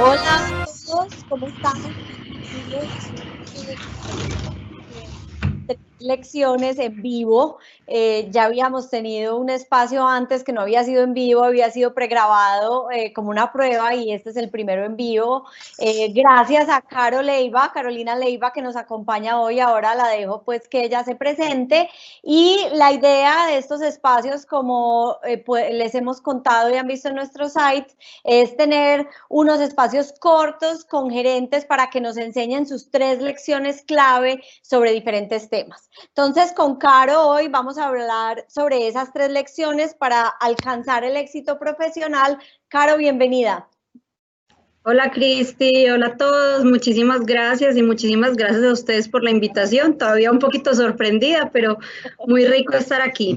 Hola a todos, ¿cómo están? lecciones en vivo. Eh, ya habíamos tenido un espacio antes que no había sido en vivo, había sido pregrabado eh, como una prueba y este es el primero en vivo. Eh, gracias a Caro Leiva, Carolina Leiva, que nos acompaña hoy. Ahora la dejo pues que ella se presente. Y la idea de estos espacios, como pues, les hemos contado y han visto en nuestro site, es tener unos espacios cortos con gerentes para que nos enseñen sus tres lecciones clave sobre diferentes temas. Entonces, con Caro hoy vamos a hablar sobre esas tres lecciones para alcanzar el éxito profesional. Caro, bienvenida. Hola Cristi, hola a todos, muchísimas gracias y muchísimas gracias a ustedes por la invitación. Todavía un poquito sorprendida, pero muy rico estar aquí.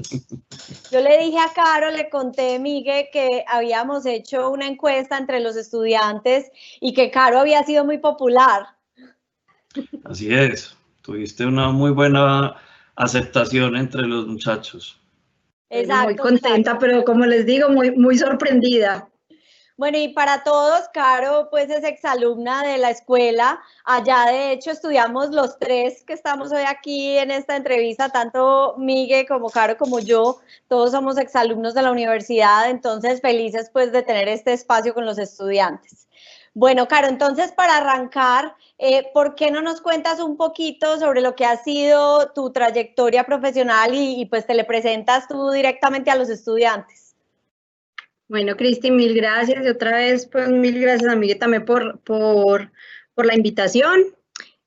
Yo le dije a Caro, le conté, Miguel, que habíamos hecho una encuesta entre los estudiantes y que Caro había sido muy popular. Así es tuviste una muy buena aceptación entre los muchachos. Exacto, muy contenta, pero como les digo, muy, muy sorprendida. Bueno, y para todos, Caro, pues es exalumna de la escuela. Allá, de hecho, estudiamos los tres que estamos hoy aquí en esta entrevista, tanto Miguel como Caro como yo. Todos somos exalumnos de la universidad, entonces felices pues de tener este espacio con los estudiantes. Bueno, Caro, entonces para arrancar, eh, ¿por qué no nos cuentas un poquito sobre lo que ha sido tu trayectoria profesional y, pues te le presentas tú directamente a los estudiantes? Bueno, Cristi, mil gracias y otra vez, pues mil gracias a mí también por, por, la invitación.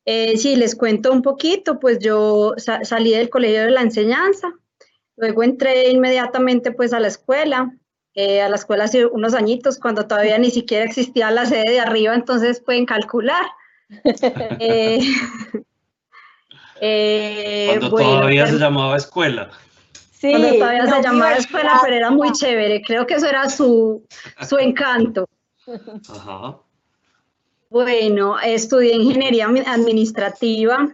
Eh, sí, les cuento un poquito, pues yo salí del colegio de la enseñanza, luego entré inmediatamente pues a la escuela, eh, a la escuela hace unos añitos, cuando todavía ni siquiera existía la sede de arriba, entonces pueden calcular. eh, eh, cuando todavía se llamaba escuela. Sí, cuando todavía se llamaba escuela, pero era muy chévere, creo que eso era su, su encanto. Ajá. Bueno, estudié ingeniería administrativa,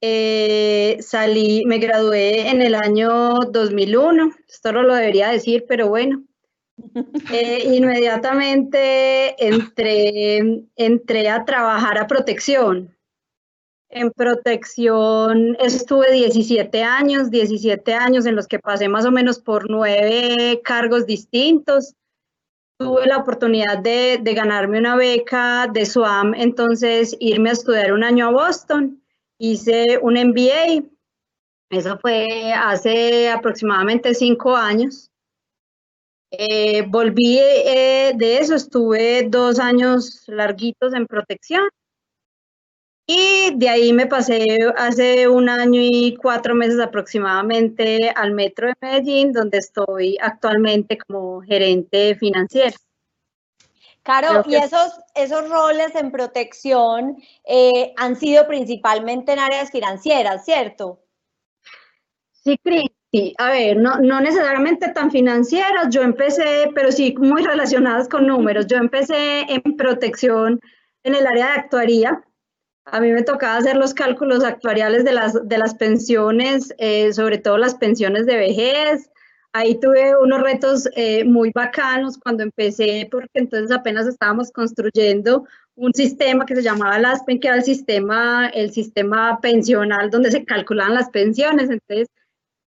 eh, salí, me gradué en el año 2001, esto no lo debería decir, pero bueno, eh, inmediatamente entré, entré a trabajar a protección. En protección estuve 17 años, 17 años en los que pasé más o menos por nueve cargos distintos. Tuve la oportunidad de, de ganarme una beca de SWAM, entonces irme a estudiar un año a Boston. Hice un MBA, eso fue hace aproximadamente cinco años. Eh, volví eh, de eso, estuve dos años larguitos en protección y de ahí me pasé hace un año y cuatro meses aproximadamente al Metro de Medellín, donde estoy actualmente como gerente financiero. Claro, y esos, esos roles en protección eh, han sido principalmente en áreas financieras, ¿cierto? Sí, Cris, Sí, a ver, no, no necesariamente tan financieras, yo empecé, pero sí muy relacionadas con números. Yo empecé en protección en el área de actuaría. A mí me tocaba hacer los cálculos actuariales de las, de las pensiones, eh, sobre todo las pensiones de vejez. Ahí tuve unos retos eh, muy bacanos cuando empecé, porque entonces apenas estábamos construyendo un sistema que se llamaba LASPEN, que era el sistema, el sistema pensional donde se calculaban las pensiones. Entonces,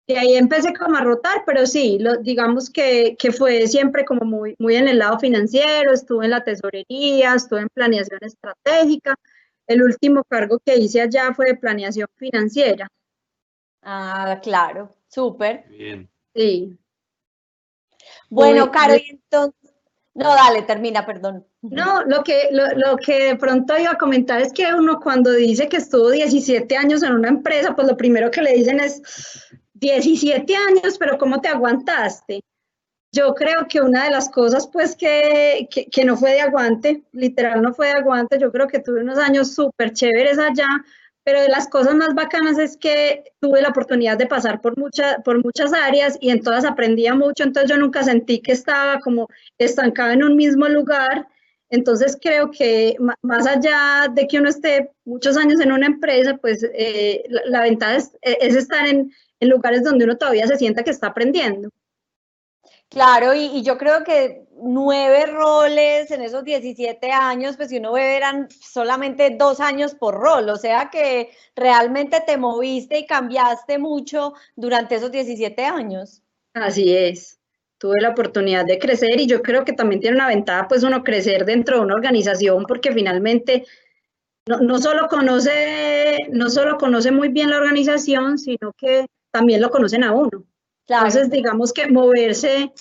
y ahí empecé como a rotar, pero sí, lo, digamos que, que, fue siempre como muy, muy en el lado financiero, estuve en la tesorería, estuve en planeación estratégica. El último cargo que hice allá fue de planeación financiera. Ah, claro, súper. Bien. Sí. Bueno, Caro, entonces, no, dale, termina, perdón. No, lo que, lo, lo, que de pronto iba a comentar es que uno cuando dice que estuvo 17 años en una empresa, pues lo primero que le dicen es, 17 años, pero ¿cómo te aguantaste? Yo creo que una de las cosas, pues, que, que, no fue de aguante, literal no fue de aguante, yo creo que tuve unos años súper chéveres allá, pero de las cosas más bacanas es que tuve la oportunidad de pasar por, mucha, por muchas áreas y en todas aprendía mucho, entonces yo nunca sentí que estaba como estancada en un mismo lugar. Entonces creo que más allá de que uno esté muchos años en una empresa, pues eh, la, ventaja es, es, estar en, en lugares donde uno todavía se sienta que está aprendiendo. Claro, y, yo creo que nueve roles en esos 17 años, pues si uno ve, eran solamente dos años por rol, o sea que realmente te moviste y cambiaste mucho durante esos 17 años. Así es, tuve la oportunidad de crecer y yo creo que también tiene una ventaja, pues uno crecer dentro de una organización, porque finalmente no, no, solo conoce, no solo conoce muy bien la organización, sino que también lo conocen a uno. Entonces, digamos que moverse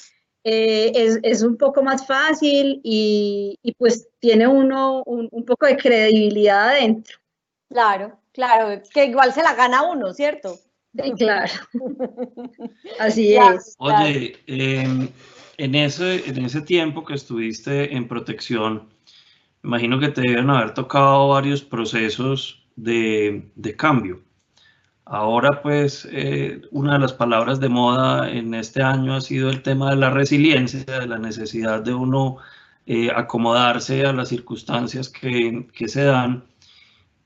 eh, es, un poco más fácil y, pues tiene uno un, poco de credibilidad adentro. Claro, claro, que igual se la gana uno, ¿cierto? Sí, claro. Así es. Oye, em, en, ese, en ese tiempo que estuviste en protección, imagino que te deben haber tocado varios procesos de, de cambio. Ahora, pues, eh, una de las palabras de moda en este año ha sido el tema de la resiliencia, de la necesidad de uno eh, acomodarse a las circunstancias que, se dan.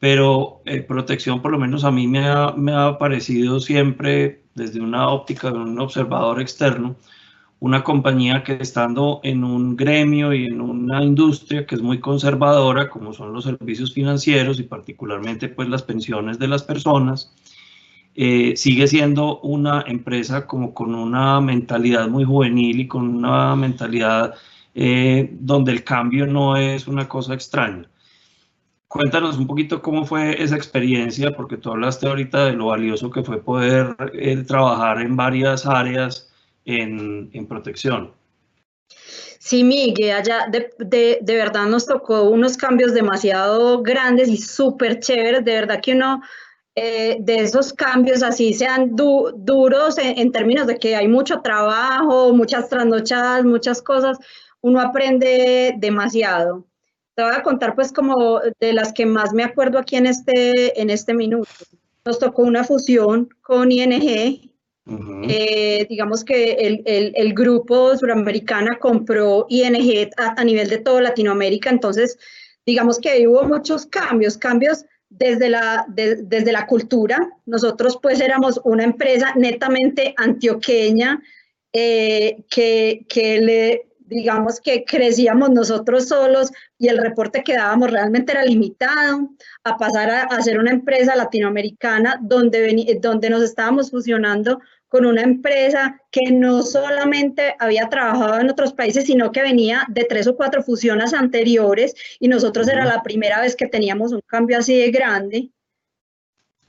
Pero eh, protección, por lo menos a mí me ha, me ha parecido siempre, desde una óptica de un observador externo, una compañía que estando en un gremio y en una industria que es muy conservadora, como son los servicios financieros y particularmente pues las pensiones de las personas, eh, sigue siendo una empresa como con una mentalidad muy juvenil y con una mentalidad eh, donde el cambio no es una cosa extraña. Cuéntanos un poquito cómo fue esa experiencia, porque tú hablaste ahorita de lo valioso que fue poder eh, trabajar en varias áreas en, en protección. Sí, Miguel, allá de, de, de, verdad nos tocó unos cambios demasiado grandes y súper chéveres, de verdad que uno eh, de esos cambios así sean duros en, términos de que hay mucho trabajo, muchas trasnochadas, muchas cosas, uno aprende demasiado. Te voy a contar pues como de las que más me acuerdo aquí en este, en este minuto. Nos tocó una fusión con ING. Eh, digamos que el, el, el, grupo suramericana compró ING a, a nivel de toda Latinoamérica, entonces digamos que hubo muchos cambios, cambios desde la, desde la cultura. Nosotros pues éramos una empresa netamente antioqueña eh, que, que le, digamos que crecíamos nosotros solos y el reporte que dábamos realmente era limitado a pasar a, a ser una empresa latinoamericana donde, donde nos estábamos fusionando con una empresa que no solamente había trabajado en otros países, sino que venía de tres o cuatro fusiones anteriores y nosotros era la primera vez que teníamos un cambio así de grande.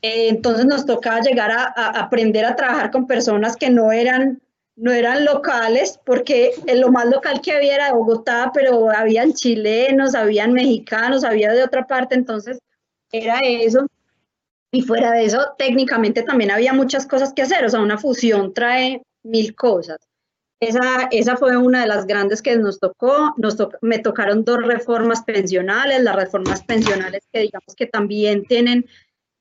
Eh, entonces nos tocaba llegar a, aprender a trabajar con personas que no eran, no eran locales, porque lo más local que había era Bogotá, pero habían chilenos, habían mexicanos, había de otra parte, entonces era eso. Y fuera de eso, técnicamente también había muchas cosas que hacer, o sea, una fusión trae mil cosas. Esa, esa fue una de las grandes que nos tocó. Nos me tocaron dos reformas pensionales, las reformas pensionales que digamos que también tienen,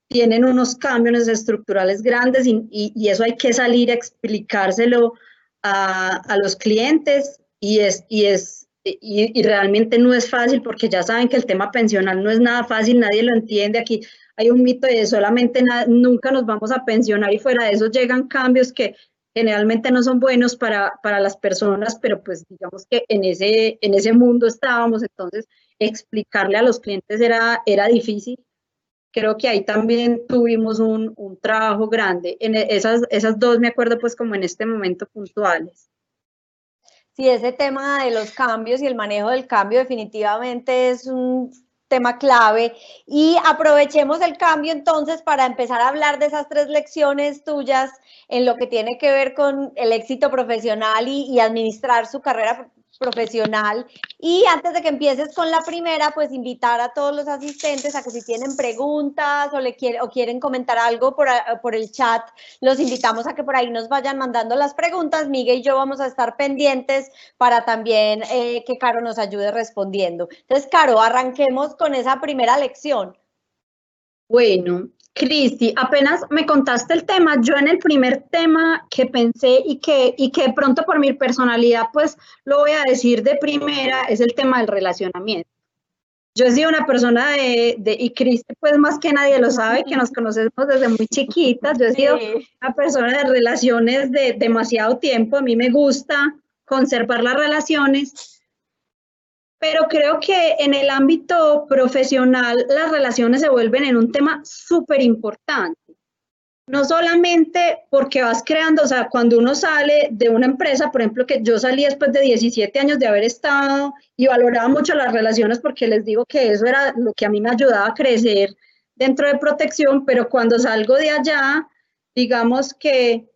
tienen unos cambios estructurales grandes y, y, eso hay que salir a explicárselo a, a los clientes y es, y es y, y, realmente no es fácil porque ya saben que el tema pensional no es nada fácil, nadie lo entiende. Aquí hay un mito de solamente nunca nos vamos a pensionar y fuera de eso llegan cambios que generalmente no son buenos para, para las personas, pero pues digamos que en ese, en ese mundo estábamos, entonces explicarle a los clientes era, era difícil. Creo que ahí también tuvimos un, un trabajo grande. En esas, esas dos me acuerdo pues como en este momento puntuales. Sí, ese tema de los cambios y el manejo del cambio definitivamente es un tema clave. Y aprovechemos el cambio entonces para empezar a hablar de esas tres lecciones tuyas en lo que tiene que ver con el éxito profesional y, y administrar su carrera profesional. Y antes de que empieces con la primera, pues invitar a todos los asistentes a que si tienen preguntas o, le quieren comentar algo por, por el chat, los invitamos a que por ahí nos vayan mandando las preguntas. Miguel y yo vamos a estar pendientes para también eh, que Caro nos ayude respondiendo. Entonces, Caro, arranquemos con esa primera lección. Bueno, Cristi, apenas me contaste el tema, yo en el primer tema que pensé y que, y que pronto por mi personalidad, pues lo voy a decir de primera, es el tema del relacionamiento. yo he sido una persona de, de, y Cristi pues más que nadie lo sabe, que nos conocemos desde muy chiquitas, yo he sido una persona de relaciones de demasiado tiempo, a mí me gusta conservar las relaciones, pero creo que en el ámbito profesional las relaciones se vuelven en un tema súper importante no solamente porque vas creando, o sea, cuando uno sale de una empresa, por ejemplo, que yo salí después de 17 años de haber estado y valoraba mucho las relaciones porque les digo que eso era lo que a mí me ayudaba a crecer dentro de protección, pero cuando salgo de allá, digamos que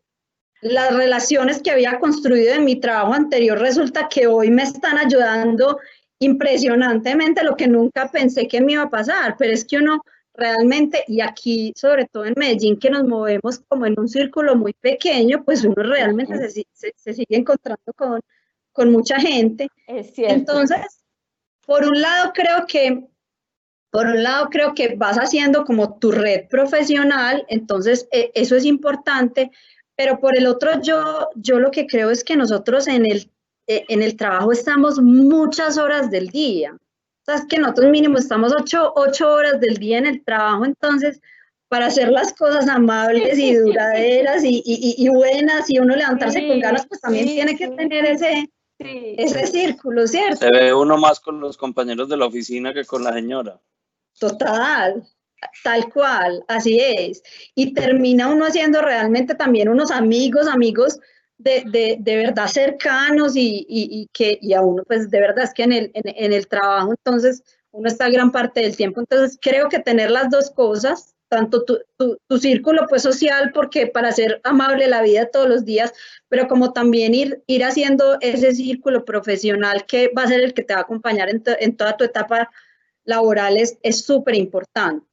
las relaciones que había construido en mi trabajo anterior resulta que hoy me están ayudando impresionantemente, lo que nunca pensé que me iba a pasar, pero es que uno realmente, y aquí sobre todo en Medellín, que nos movemos como en un círculo muy pequeño, pues uno realmente se, se, sigue encontrando con, con mucha gente. Es cierto. Entonces, por un lado creo que, por un lado creo que vas haciendo como tu red profesional, entonces e, eso es importante, pero por el otro yo, yo lo que creo es que nosotros en el, e, en el trabajo estamos muchas horas del día sabes que nosotros mínimo estamos ocho, horas del día en el trabajo, entonces para hacer las cosas amables y duraderas y, y, y buenas y uno levantarse con ganas, pues también tiene que tener ese, ese círculo, ¿cierto? Se ve uno más con los compañeros de la oficina que con la señora. Total, tal cual, así es. Y termina uno haciendo realmente también unos amigos, amigos de, de, verdad cercanos y, y, que y a uno, pues de verdad es que en el, en, el trabajo entonces uno está gran parte del tiempo. Entonces creo que tener las dos cosas, tanto tu, tu, tu, círculo pues social, porque para ser amable la vida todos los días, pero como también ir, ir haciendo ese círculo profesional que va a ser el que te va a acompañar en, en toda tu etapa laboral es súper importante.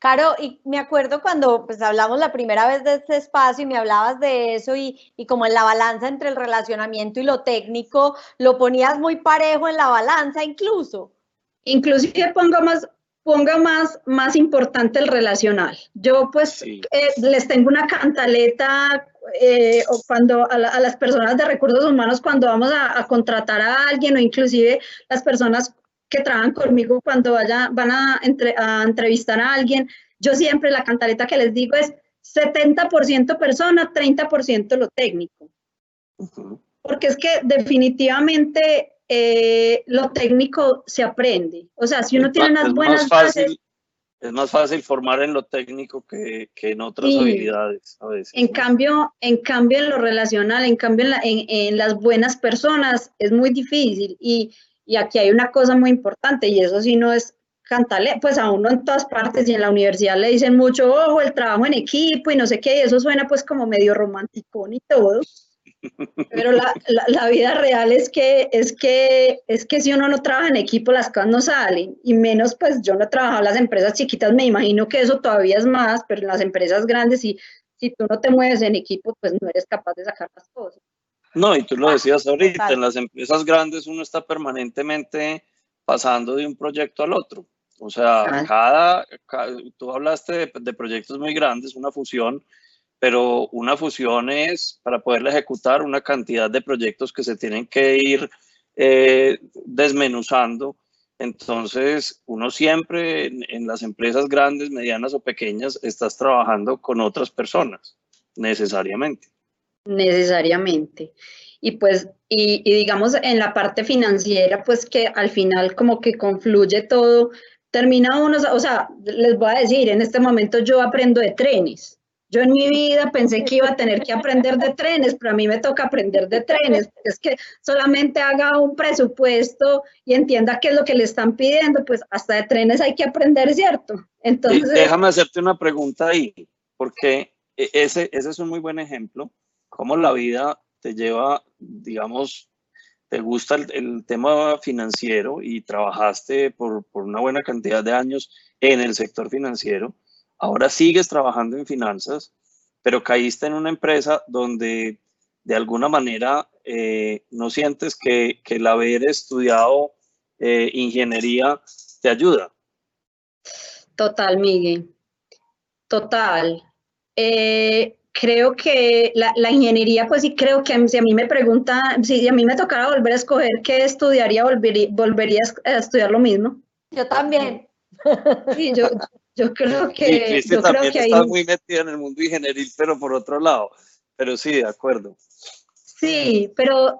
Caro, y me acuerdo cuando pues hablamos la primera vez de este espacio y me hablabas de eso y, y, como en la balanza entre el relacionamiento y lo técnico, lo ponías muy parejo en la balanza incluso. Inclusive pongo más, ponga más, más importante el relacional. Yo pues eh, les tengo una cantaleta eh, o cuando a, las personas de recursos humanos cuando vamos a, a, contratar a alguien o inclusive las personas que trabajan conmigo cuando vaya, van a, a entrevistar a alguien, yo siempre la cantaleta que les digo es 70% persona, 30% lo técnico. Porque es que definitivamente eh, lo técnico se aprende. O sea, si uno tiene unas buenas bases, es más fácil formar en lo técnico que, que en otras habilidades a veces. En, cambio, en cambio, en lo relacional, en cambio, en, en, en, las buenas personas es muy difícil. Y, y aquí hay una cosa muy importante y eso sí no es cantale, pues a uno en todas partes y en la universidad le dicen mucho, ojo, el trabajo en equipo y no sé qué, y eso suena pues como medio romántico y todo. Pero la, la, vida real es que, es, que, es que si uno no trabaja en equipo, las cosas no salen. Y menos, pues yo no he trabajado en las empresas chiquitas, me imagino que eso todavía es más, pero en las empresas grandes, si, si tú no te mueves en equipo, pues no eres capaz de sacar las cosas. No, y tú lo decías ahorita, en las empresas grandes uno está permanentemente pasando de un proyecto al otro. O sea, cada, tú hablaste de, proyectos muy grandes, una fusión, pero una fusión es para poderla ejecutar una cantidad de proyectos que se tienen que ir eh, desmenuzando. Entonces, uno siempre en las empresas grandes, medianas o pequeñas, estás trabajando con otras personas, necesariamente necesariamente. Y pues, y, digamos en la parte financiera, pues que al final como que confluye todo, termina uno, o sea, les voy a decir, en este momento yo aprendo de trenes. Yo en mi vida pensé que iba a tener que aprender de trenes, pero a mí me toca aprender de trenes. Es que solamente haga un presupuesto y entienda qué es lo que le están pidiendo, pues hasta de trenes hay que aprender, ¿cierto? Entonces... Déjame hacerte una pregunta ahí, porque e, ese, ese es un muy buen ejemplo cómo la vida te lleva, digamos, te gusta el, tema financiero y trabajaste por, por, una buena cantidad de años en el sector financiero, ahora sigues trabajando en finanzas, pero caíste en una empresa donde de alguna manera eh, no sientes que, que, el haber estudiado eh, ingeniería te ayuda. Total, Miguel. Total. Eh, creo que la, la, ingeniería, pues sí creo que si a mí me pregunta, si a mí me tocara volver a escoger qué estudiaría, volvería, volvería a estudiar lo mismo. Yo también. Sí, yo, yo creo que. yo también creo que está muy metida en el mundo ingenieril, pero por otro lado. Pero sí, de acuerdo. Sí, pero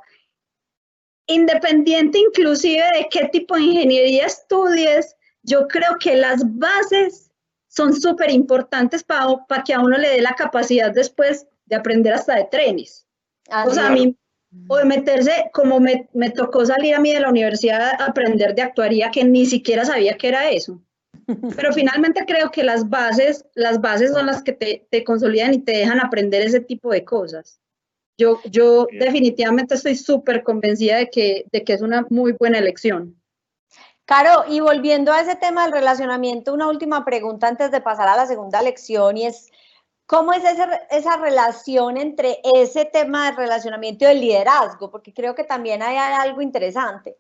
independiente inclusive de qué tipo de ingeniería estudies, yo creo que las bases son súper importantes para que a uno le dé la capacidad después de aprender hasta de trenes. o sea, a mí, o de meterse, como me, me, tocó salir a mí de la universidad a aprender de actuaría, que ni siquiera sabía que era eso. Pero finalmente creo que las bases, las bases son las que te, te consolidan y te dejan aprender ese tipo de cosas. Yo, yo definitivamente estoy súper convencida de que, de que es una muy buena elección. Caro, y volviendo a ese tema del relacionamiento, una última pregunta antes de pasar a la segunda lección y es, ¿cómo es esa, esa relación entre ese tema de relacionamiento y el liderazgo? Porque creo que también hay algo interesante.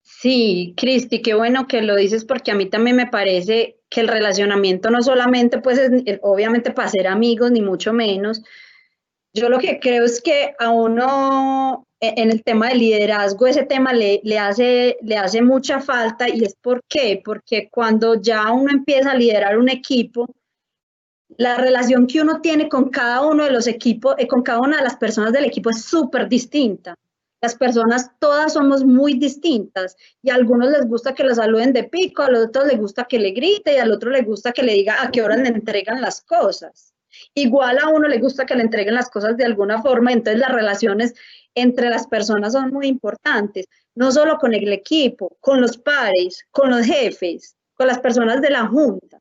Sí, Cristi, qué bueno que lo dices porque a mí también me parece que el relacionamiento no solamente pues es obviamente para ser amigos, ni mucho menos. Yo lo que creo es que a uno e, en el tema del liderazgo, ese tema le, le, hace, le hace mucha falta y es por qué, porque cuando ya uno empieza a liderar un equipo, la relación que uno tiene con cada uno de los equipos, eh, con cada una de las personas del equipo es súper distinta. Las personas todas somos muy distintas y a algunos les gusta que lo saluden de pico, a los otros les gusta que le grite y al otro le gusta que le diga a qué hora le entregan las cosas. Igual a uno le gusta que le entreguen las cosas de alguna forma, entonces las relaciones entre las personas son muy importantes, no solo con el equipo, con los pares, con los jefes, con las personas de la junta.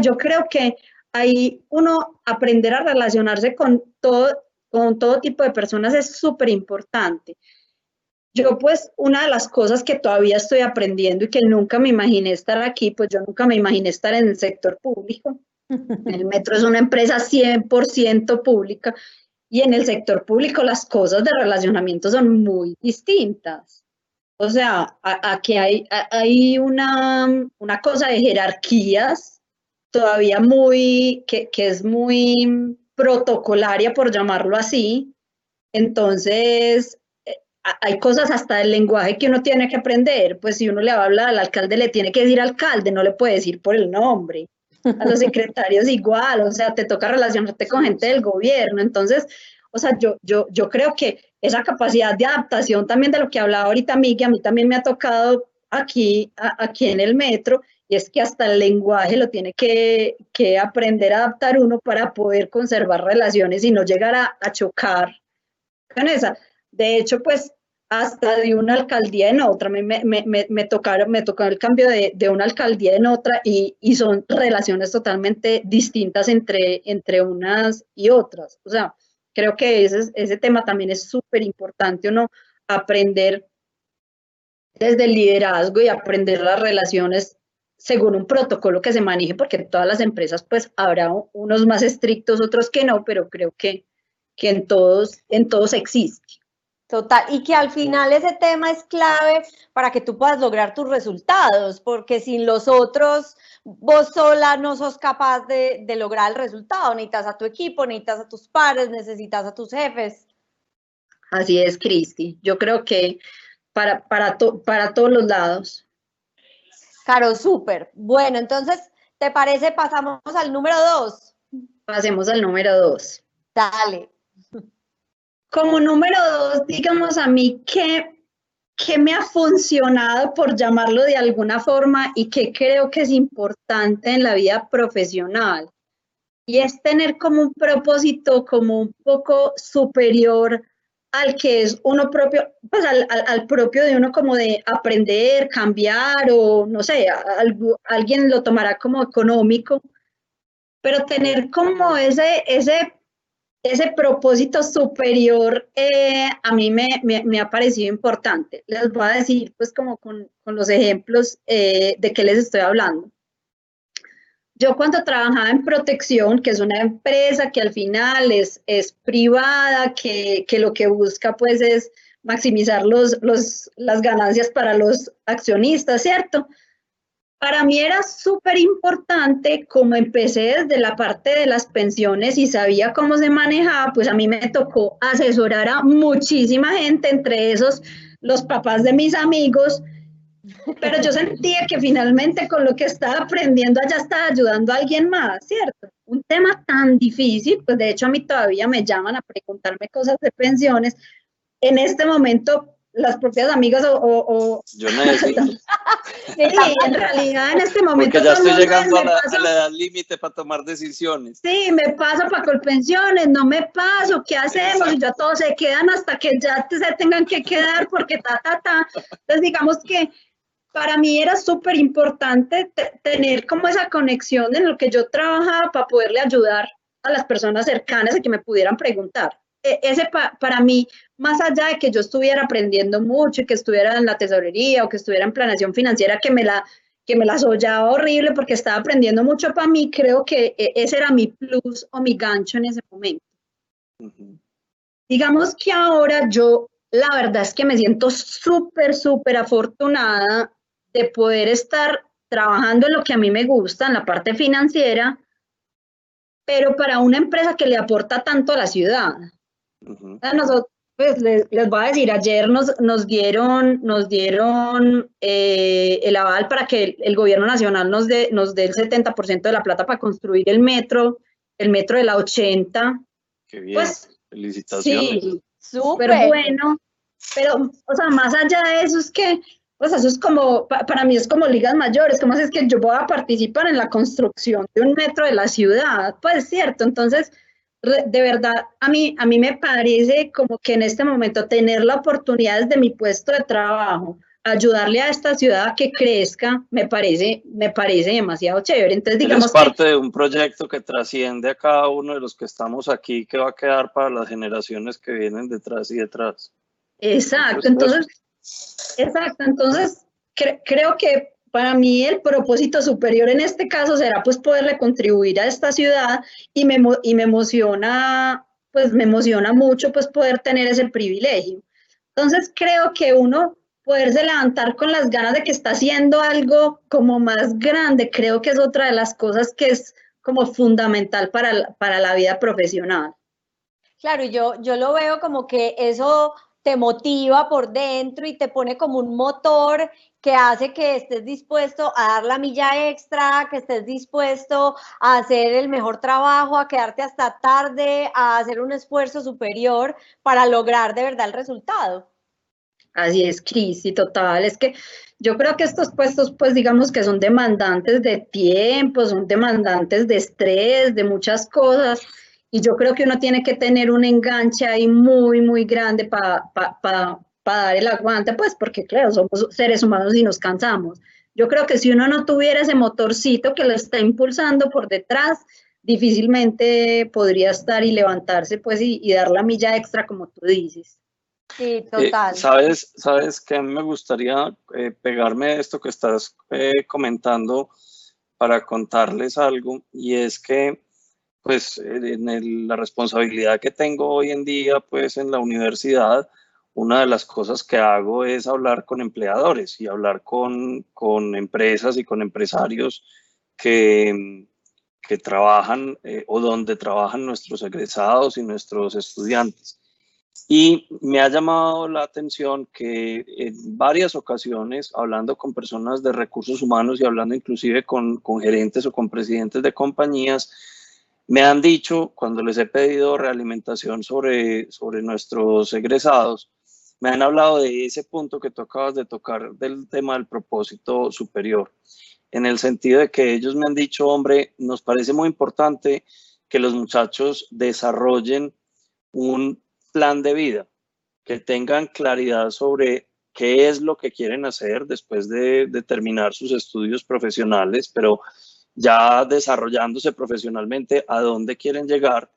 yo creo que ahí uno aprender a relacionarse con todo, con todo tipo de personas es súper importante. Yo pues una de las cosas que todavía estoy aprendiendo y que nunca me imaginé estar aquí, pues yo nunca me imaginé estar en el sector público. El metro es una empresa 100% pública y en el sector público las cosas de relacionamiento son muy distintas. O sea, aquí hay, hay una, una cosa de jerarquías todavía muy, que, que es muy protocolaria, por llamarlo así. Entonces, eh, hay cosas hasta del lenguaje que uno tiene que aprender. Pues si uno le habla al alcalde, le tiene que decir alcalde, no le puede decir por el nombre. A los secretarios igual, o sea, te toca relacionarte con gente del gobierno. Entonces, o sea, yo, yo, yo creo que esa capacidad de adaptación también de lo que hablaba ahorita Miguel, a mí también me ha tocado aquí, aquí en el metro, y es que hasta el lenguaje lo tiene que, aprender a adaptar uno para poder conservar relaciones y no llegar a, chocar con esa. De hecho, pues hasta de una alcaldía en otra, me, me, me, me tocaron, me tocó el cambio de, de, una alcaldía en otra y, y, son relaciones totalmente distintas entre, entre unas y otras. O sea, creo que ese, ese tema también es súper importante, uno aprender desde el liderazgo y aprender las relaciones según un protocolo que se maneje, porque en todas las empresas pues habrá unos más estrictos, otros que no, pero creo que, que en, todos, en todos existe. Total, y que al final ese tema es clave para que tú puedas lograr tus resultados, porque sin los otros, vos sola no sos capaz de, de lograr el resultado, necesitas a tu equipo, necesitas a tus pares, necesitas a tus jefes. Así es, Cristi. Yo creo que para, para, para todos los lados. Caro, súper. Bueno, entonces, ¿te parece pasamos al número dos? Pasemos al número dos. Dale. Como número dos, digamos a mí que, que me ha funcionado, por llamarlo de alguna forma, y que creo que es importante en la vida profesional. Y es tener como un propósito como un poco superior al que es uno propio, pues al, propio de uno como de aprender, cambiar o no sé, alguien lo tomará como económico, pero tener como ese, ese, ese propósito superior eh, a mí me, me, ha parecido importante. Les voy a decir pues como con, con los ejemplos eh, de qué les estoy hablando. Yo cuando trabajaba en protección, que es una empresa que al final es, es privada, que, que lo que busca pues es maximizar los, los, las ganancias para los accionistas, ¿cierto? Para mí era súper importante, como empecé desde la parte de las pensiones y sabía cómo se manejaba, pues a mí me tocó asesorar a muchísima gente, entre esos los papás de mis amigos, pero yo sentía que finalmente con lo que estaba aprendiendo allá estaba ayudando a alguien más, ¿cierto? Un tema tan difícil, pues de hecho a mí todavía me llaman a preguntarme cosas de pensiones. En este momento las propias amigas o... yo necesito. sí, en realidad en este momento... Porque ya estoy llegando a la, edad límite para tomar decisiones. Sí, me paso para colpensiones, no me paso, ¿qué hacemos? Y ya todos se quedan hasta que ya se tengan que quedar porque ta, ta, ta. Entonces digamos que para mí era súper importante tener como esa conexión en lo que yo trabajaba para poderle ayudar a las personas cercanas a que me pudieran preguntar. E, ese para mí, más allá de que yo estuviera aprendiendo mucho y que estuviera en la tesorería o que estuviera en planeación financiera, que me la que me la soñaba horrible porque estaba aprendiendo mucho para mí, creo que e, ese era mi plus o mi gancho en ese momento. Digamos que ahora yo, la verdad es que me siento súper, súper afortunada de poder estar trabajando en lo que a mí me gusta, en la parte financiera, pero para una empresa que le aporta tanto a la ciudad. Nosotros, pues les, voy a decir, ayer nos, nos dieron, nos dieron eh, el aval para que el, gobierno nacional nos dé, nos dé el 70% de la plata para construir el metro, el metro de la 80. Qué bien, pues, felicitaciones. Sí, súper. bueno, pero, o sea, más allá de eso es que pues eso es como, para mí es como ligas mayores, como es que yo voy a participar en la construcción de un metro de la ciudad, pues cierto, entonces de verdad a mí, a mí me parece como que en este momento tener la oportunidad desde mi puesto de trabajo, ayudarle a esta ciudad a que crezca, me parece, me parece demasiado chévere. Entonces, digamos. Es parte de un proyecto que trasciende a cada uno de los que estamos aquí, que va a quedar para las generaciones que vienen detrás y detrás. Exacto. Entonces, Exacto, entonces creo que para mí el propósito superior en este caso será pues poderle contribuir a esta ciudad y me, y me emociona, pues me emociona mucho pues poder tener ese privilegio. Entonces creo que uno poderse levantar con las ganas de que está haciendo algo como más grande, creo que es otra de las cosas que es como fundamental para, para la vida profesional. Claro, yo, yo lo veo como que eso te motiva por dentro y te pone como un motor que hace que estés dispuesto a dar la milla extra, que estés dispuesto a hacer el mejor trabajo, a quedarte hasta tarde, a hacer un esfuerzo superior para lograr de verdad el resultado. Así es, Cris, y total. Es que yo creo que estos puestos, pues digamos que son demandantes de tiempo, son demandantes de estrés, de muchas cosas. Y yo creo que uno tiene que tener un enganche ahí muy, muy grande para dar el aguante, pues porque claro, somos seres humanos y nos cansamos. Yo creo que si uno no tuviera ese motorcito que lo está impulsando por detrás, difícilmente podría estar y levantarse pues y, dar la milla extra como tú dices. Sí, eh, total. Sabes, sabes que me gustaría eh, pegarme esto que estás eh, comentando para contarles algo y es que pues en la responsabilidad que tengo hoy en día, pues en la universidad, una de las cosas que hago es hablar con empleadores y hablar con, con empresas y con empresarios que, que trabajan eh, o donde trabajan nuestros egresados y nuestros estudiantes. Y me ha llamado la atención que en varias ocasiones, hablando con personas de recursos humanos y hablando inclusive con, con gerentes o con presidentes de compañías, me han dicho, cuando les he pedido realimentación sobre, sobre nuestros egresados, me han hablado de ese punto que tú acabas de tocar del tema del propósito superior, en el sentido de que ellos me han dicho, hombre, nos parece muy importante que los muchachos desarrollen un plan de vida, que tengan claridad sobre qué es lo que quieren hacer después de, de terminar sus estudios profesionales, pero ya desarrollándose profesionalmente, a dónde quieren llegar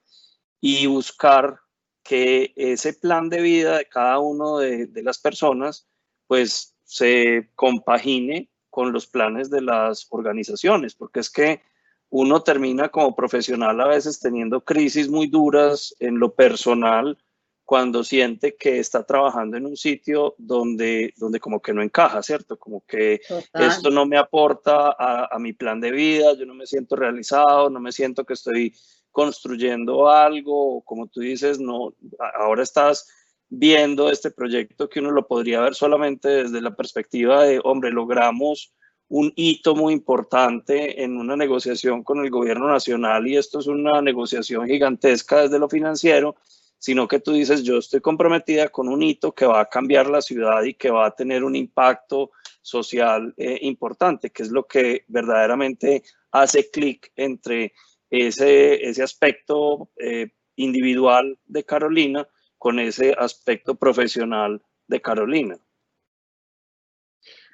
y buscar que ese plan de vida de cada uno de, las personas pues se compagine con los planes de las organizaciones, porque es que uno termina como profesional a veces teniendo crisis muy duras en lo personal cuando siente que está trabajando en un sitio donde, donde como que no encaja, ¿cierto? Como que esto no me aporta a, a, mi plan de vida, yo no me siento realizado, no me siento que estoy construyendo algo, como tú dices, no, ahora estás viendo este proyecto que uno lo podría ver solamente desde la perspectiva de, hombre, logramos un hito muy importante en una negociación con el gobierno nacional y esto es una negociación gigantesca desde lo financiero, sino que tú dices, yo estoy comprometida con un hito que va a cambiar la ciudad y que va a tener un impacto social eh, importante, que es lo que verdaderamente hace clic entre ese, ese aspecto eh, individual de Carolina con ese aspecto profesional de Carolina.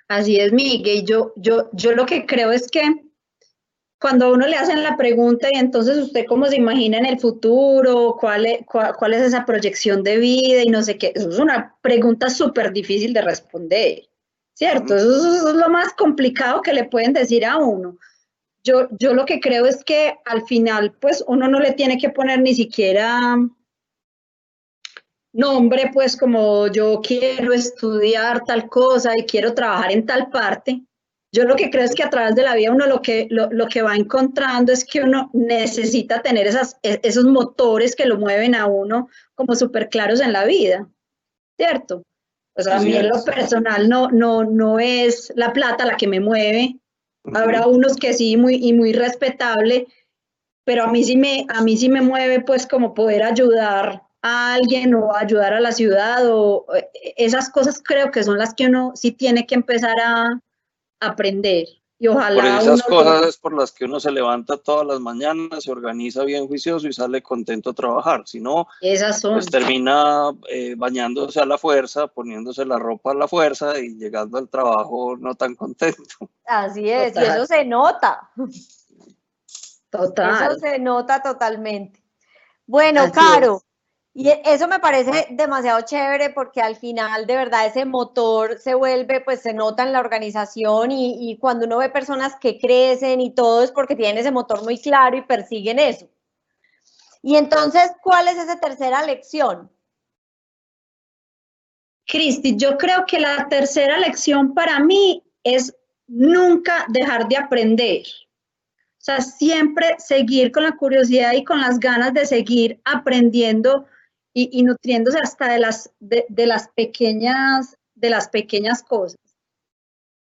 Así es, Miguel. Yo, yo, yo lo que creo es que cuando a uno le hacen la pregunta y entonces usted cómo se imagina en el futuro, cuál es, cuál, es esa proyección de vida y no sé qué, eso es una pregunta súper difícil de responder, ¿cierto? Eso, es lo más complicado que le pueden decir a uno. Yo, yo lo que creo es que al final, pues uno no le tiene que poner ni siquiera nombre, pues como yo quiero estudiar tal cosa y quiero trabajar en tal parte. Yo lo que creo es que a través de la vida uno lo que, lo, que va encontrando es que uno necesita tener esas, e, esos motores que lo mueven a uno como súper claros en la vida, ¿cierto? Pues a mí en lo personal no, no, no es la plata la que me mueve. Habrá unos que sí, muy, y muy respetable, pero a mí sí me, a mí sí me mueve pues como poder ayudar a alguien o ayudar a la ciudad o eh, esas cosas creo que son las que uno sí tiene que empezar a aprender. Y ojalá por esas cosas es por las que uno se levanta todas las mañanas, se organiza bien juicioso y sale contento a trabajar. Si no, esas pues termina eh, bañándose a la fuerza, poniéndose la ropa a la fuerza y llegando al trabajo no tan contento. Así es, y eso se nota. Total. Eso se nota totalmente. Bueno, Caro, y e, eso me parece demasiado chévere porque al final de verdad ese motor se vuelve, pues se nota en la organización y, cuando uno ve personas que crecen y todo es porque tienen ese motor muy claro y persiguen eso. Y entonces, ¿cuál es esa tercera lección? Cristi, yo creo que la tercera lección para mí es nunca dejar de aprender. O sea, siempre seguir con la curiosidad y con las ganas de seguir aprendiendo y, nutriéndose hasta de las, de, las pequeñas, de las pequeñas cosas.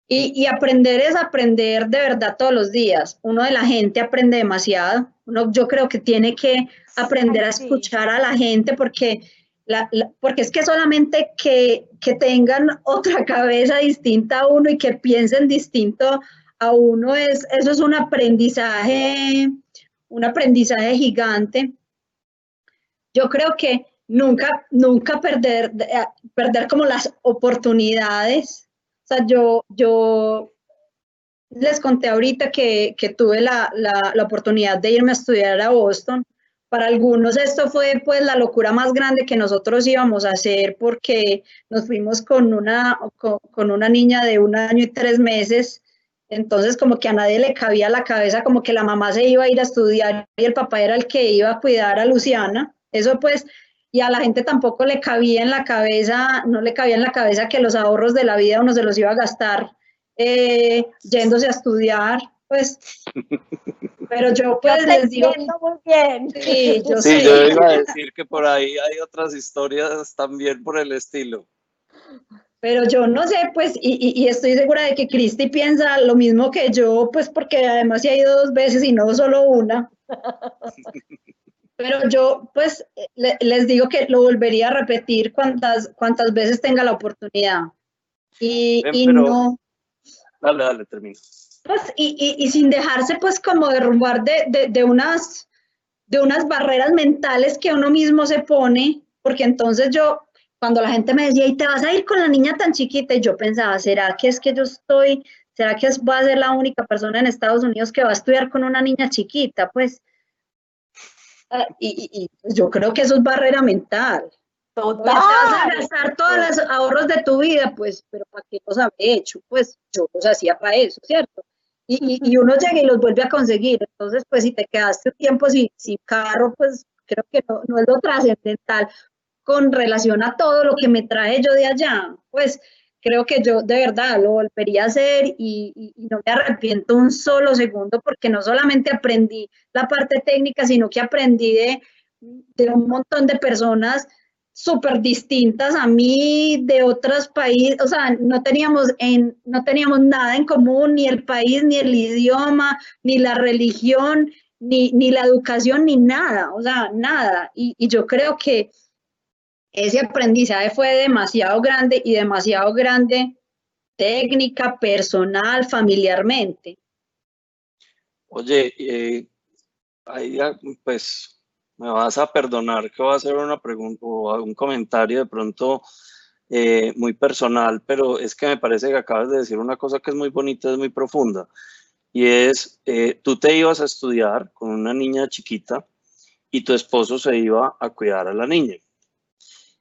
Y, aprender es aprender de verdad todos los días. Uno de la gente aprende demasiado. Uno, yo creo que tiene que aprender a escuchar a la gente porque, la, porque es que solamente que, que, tengan otra cabeza distinta a uno y que piensen distinto a uno, es, eso es un aprendizaje, un aprendizaje gigante yo creo que nunca, nunca perder, eh, perder como las oportunidades. O sea, yo, yo les conté ahorita que, que tuve la, la, la, oportunidad de irme a estudiar a Boston. Para algunos esto fue pues la locura más grande que nosotros íbamos a hacer porque nos fuimos con una, con, con una niña de un año y tres meses. Entonces como que a nadie le cabía la cabeza como que la mamá se iba a ir a estudiar y el papá era el que iba a cuidar a Luciana. Eso pues, y a la gente tampoco le cabía en la cabeza, no le cabía en la cabeza que los ahorros de la vida uno se los iba a gastar eh, yéndose a estudiar, pues. Pero yo pues les digo... Muy bien. Sí, yo, sí, yo iba a decir que por ahí hay otras historias también por el estilo. Pero yo no sé, pues, y, y, estoy segura de que Cristi piensa lo mismo que yo, pues, porque además se ha ido dos veces y no solo una. Pero yo, pues, les digo que lo volvería a repetir cuantas, cuantas veces tenga la oportunidad. Y, no... Dale, dale, termino. Pues, y, y, sin dejarse, pues, como derrumbar de, de, de, unas, de unas barreras mentales que uno mismo se pone, porque entonces yo, cuando la gente me decía, y te vas a ir con la niña tan chiquita, y yo pensaba, ¿será que es que yo estoy, será que voy a ser la única persona en Estados Unidos que va a estudiar con una niña chiquita? Pues, Ah, y, yo creo que eso es barrera mental. Total. Te vas a gastar todos los ahorros de tu vida, pues, pero ¿para qué los había hecho? Pues yo los hacía para eso, ¿cierto? Y, y, uno llega y los vuelve a conseguir. Entonces, pues si te quedaste un tiempo sin, sin carro, pues creo que no, no es lo trascendental con relación a todo lo que me traje yo de allá. Pues creo que yo de verdad lo volvería a hacer y, no me arrepiento un solo segundo porque no solamente aprendí la parte técnica, sino que aprendí de, un montón de personas súper distintas a mí de otros países, o sea, no teníamos, en, no teníamos nada en común, ni el país, ni el idioma, ni la religión, ni, ni la educación, ni nada, o sea, nada. Y, y yo creo que ese aprendizaje fue demasiado grande y demasiado grande técnica, personal, familiarmente. Oye, eh, ahí pues me vas a perdonar que voy a hacer una pregunta o un comentario de pronto eh, muy personal, pero es que me parece que acabas de decir una cosa que es muy bonita, es muy profunda, y es, eh, tú te ibas a estudiar con una niña chiquita y tu esposo se iba a cuidar a la niña.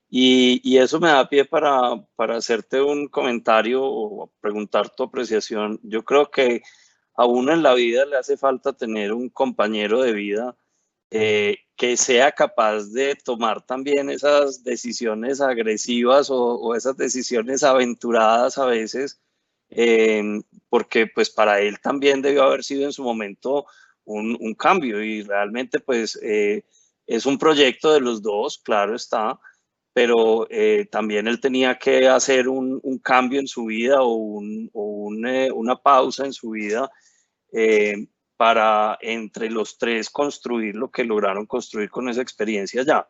Y, y eso me da pie para, para hacerte un comentario o preguntar tu apreciación. Yo creo que a uno en la vida le hace falta tener un compañero de vida eh, que sea capaz de tomar también esas decisiones agresivas o, esas decisiones aventuradas a veces, em, porque pues para él también debió haber sido en su momento un, cambio y realmente pues eh, es un proyecto de los dos, claro está, pero eh, también él tenía que hacer un, cambio en su vida o, una pausa en su vida para entre los tres construir lo que lograron construir con esa experiencia ya.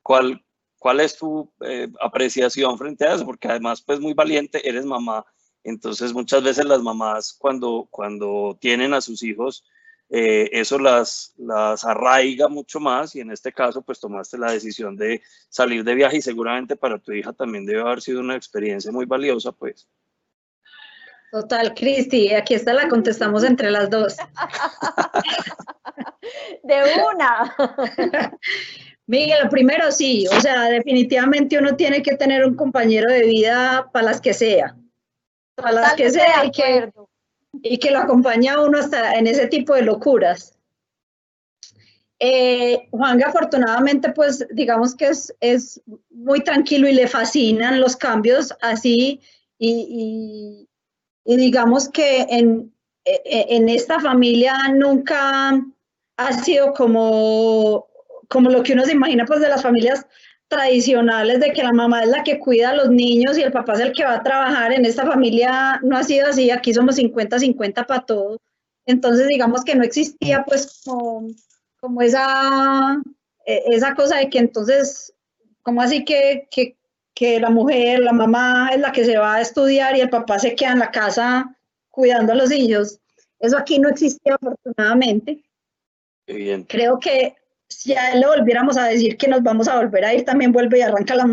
¿Cuál, cuál es tu eh, apreciación frente a eso? Porque además, pues muy valiente, eres mamá. Entonces, muchas veces las mamás cuando, cuando tienen a sus hijos, eh, eso las, las arraiga mucho más y en este caso, pues tomaste la decisión de salir de viaje y seguramente para tu hija también debe haber sido una experiencia muy valiosa, pues. Total, Cristi, aquí está, la contestamos entre las dos. De una. Miguel, lo primero sí, o sea, definitivamente uno tiene que tener un compañero de vida para las que sea. Para las que sea y que, y que lo acompaña uno hasta en ese tipo de locuras. Eh, Juanga afortunadamente pues digamos que es, es, muy tranquilo y le fascinan los cambios así y, y digamos que en, e, en esta familia nunca ha sido como, como lo que uno se imagina pues de las familias tradicionales de que la mamá es la que cuida a los niños y el papá es el que va a trabajar. En esta familia no ha sido así, aquí somos 50-50 para todo. Entonces digamos que no existía pues como, como esa, e, esa cosa de que entonces, como así que, que, que la mujer, la mamá es la que se va a estudiar y el papá se queda en la casa cuidando a los hijos. Eso aquí no existe afortunadamente. Bien. Creo que si a él le volviéramos a decir que nos vamos a volver a ir, también vuelve y arranca la